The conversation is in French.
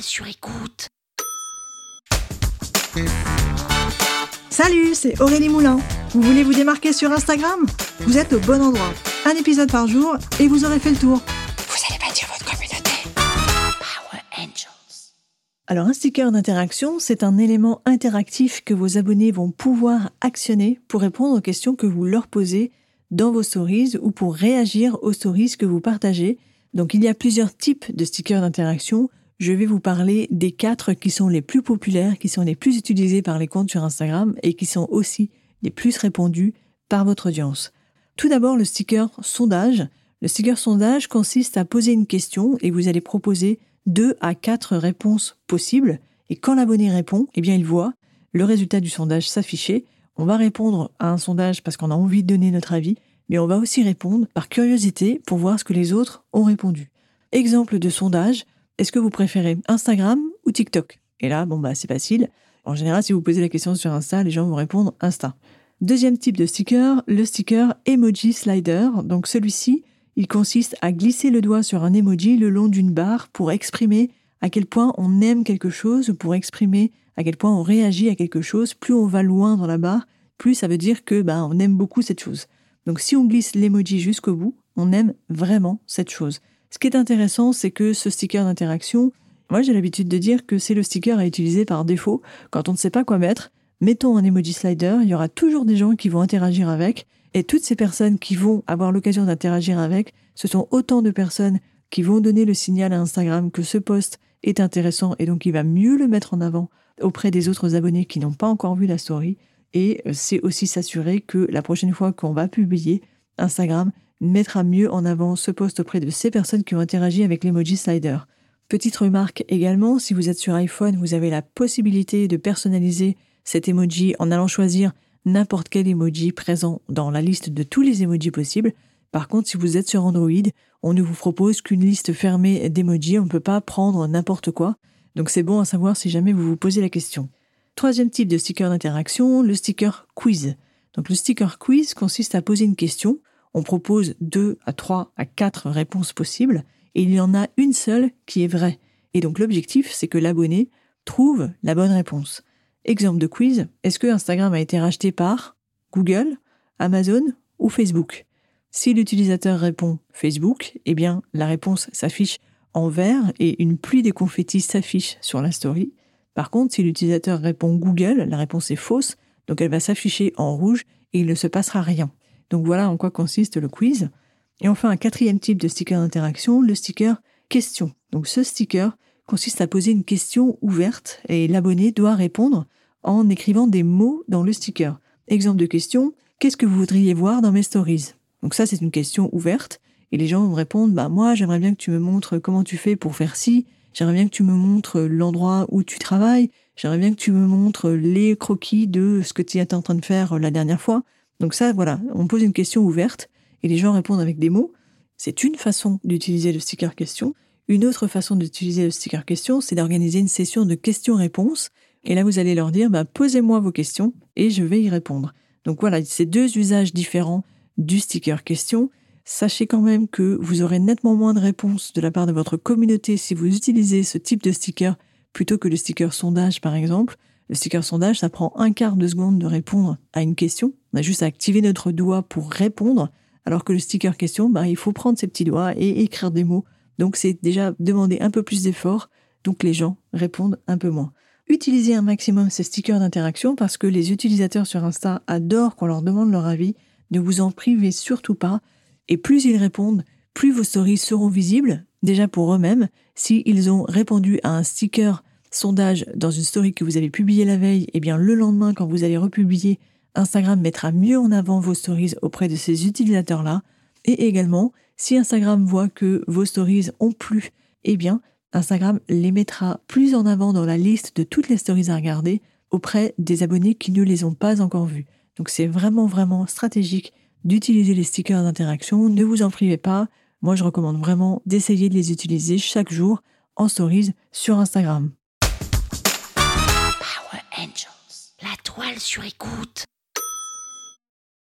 Sur écoute. Salut, c'est Aurélie Moulin. Vous voulez vous démarquer sur Instagram? Vous êtes au bon endroit. Un épisode par jour et vous aurez fait le tour. Vous allez bâtir votre communauté. Power Angels. Alors un sticker d'interaction, c'est un élément interactif que vos abonnés vont pouvoir actionner pour répondre aux questions que vous leur posez dans vos stories ou pour réagir aux stories que vous partagez. Donc il y a plusieurs types de stickers d'interaction je vais vous parler des quatre qui sont les plus populaires, qui sont les plus utilisés par les comptes sur Instagram et qui sont aussi les plus répondus par votre audience. Tout d'abord, le sticker sondage. Le sticker sondage consiste à poser une question et vous allez proposer deux à quatre réponses possibles. Et quand l'abonné répond, eh bien, il voit le résultat du sondage s'afficher. On va répondre à un sondage parce qu'on a envie de donner notre avis, mais on va aussi répondre par curiosité pour voir ce que les autres ont répondu. Exemple de sondage, est-ce que vous préférez Instagram ou TikTok? Et là, bon, bah, c'est facile. En général, si vous posez la question sur Insta, les gens vont répondre Insta. Deuxième type de sticker, le sticker Emoji Slider. Donc celui-ci, il consiste à glisser le doigt sur un emoji le long d'une barre pour exprimer à quel point on aime quelque chose, pour exprimer à quel point on réagit à quelque chose. Plus on va loin dans la barre, plus ça veut dire que bah, on aime beaucoup cette chose. Donc si on glisse l'emoji jusqu'au bout, on aime vraiment cette chose. Ce qui est intéressant, c'est que ce sticker d'interaction, moi j'ai l'habitude de dire que c'est le sticker à utiliser par défaut quand on ne sait pas quoi mettre. Mettons un emoji slider, il y aura toujours des gens qui vont interagir avec, et toutes ces personnes qui vont avoir l'occasion d'interagir avec, ce sont autant de personnes qui vont donner le signal à Instagram que ce post est intéressant et donc il va mieux le mettre en avant auprès des autres abonnés qui n'ont pas encore vu la story. Et euh, c'est aussi s'assurer que la prochaine fois qu'on va publier, Instagram mettra mieux en avant ce post auprès de ces personnes qui ont interagi avec l'emoji slider. Petite remarque également, si vous êtes sur iPhone, vous avez la possibilité de personnaliser cet emoji en allant choisir n'importe quel emoji présent dans la liste de tous les emojis possibles. Par contre, si vous êtes sur Android, on ne vous propose qu'une liste fermée d'emojis, on ne peut pas prendre n'importe quoi. Donc c'est bon à savoir si jamais vous vous posez la question. Troisième type de sticker d'interaction, le sticker quiz. Donc le sticker quiz consiste à poser une question on propose deux à trois à quatre réponses possibles et il y en a une seule qui est vraie. Et donc l'objectif, c'est que l'abonné trouve la bonne réponse. Exemple de quiz, est-ce que Instagram a été racheté par Google, Amazon ou Facebook? Si l'utilisateur répond Facebook, eh bien la réponse s'affiche en vert et une pluie de confettis s'affiche sur la story. Par contre, si l'utilisateur répond Google, la réponse est fausse, donc elle va s'afficher en rouge et il ne se passera rien. Donc voilà en quoi consiste le quiz. Et enfin, un quatrième type de sticker d'interaction, le sticker question. Donc ce sticker consiste à poser une question ouverte et l'abonné doit répondre en écrivant des mots dans le sticker. Exemple de question, qu'est-ce que vous voudriez voir dans mes stories? Donc ça, c'est une question ouverte et les gens vont répondre, bah moi, j'aimerais bien que tu me montres comment tu fais pour faire ci, j'aimerais bien que tu me montres l'endroit où tu travailles, j'aimerais bien que tu me montres les croquis de ce que tu étais en train de faire la dernière fois. Donc ça, voilà, on pose une question ouverte et les gens répondent avec des mots. C'est une façon d'utiliser le sticker question. Une autre façon d'utiliser le sticker question, c'est d'organiser une session de questions-réponses. Et là, vous allez leur dire, bah, posez-moi vos questions et je vais y répondre. Donc voilà, c'est deux usages différents du sticker question. Sachez quand même que vous aurez nettement moins de réponses de la part de votre communauté si vous utilisez ce type de sticker plutôt que le sticker sondage, par exemple. Le sticker sondage, ça prend un quart de seconde de répondre à une question. On a juste à activer notre doigt pour répondre, alors que le sticker question, bah, il faut prendre ses petits doigts et écrire des mots. Donc c'est déjà demander un peu plus d'effort, donc les gens répondent un peu moins. Utilisez un maximum ces stickers d'interaction parce que les utilisateurs sur Insta adorent qu'on leur demande leur avis. Ne vous en privez surtout pas. Et plus ils répondent, plus vos stories seront visibles, déjà pour eux-mêmes. S'ils ont répondu à un sticker sondage dans une story que vous avez publiée la veille, et eh bien le lendemain, quand vous allez republier, Instagram mettra mieux en avant vos stories auprès de ces utilisateurs-là. Et également, si Instagram voit que vos stories ont plu, eh bien, Instagram les mettra plus en avant dans la liste de toutes les stories à regarder auprès des abonnés qui ne les ont pas encore vus. Donc c'est vraiment vraiment stratégique d'utiliser les stickers d'interaction, ne vous en privez pas. Moi je recommande vraiment d'essayer de les utiliser chaque jour en stories sur Instagram. Power Angels, la toile sur écoute.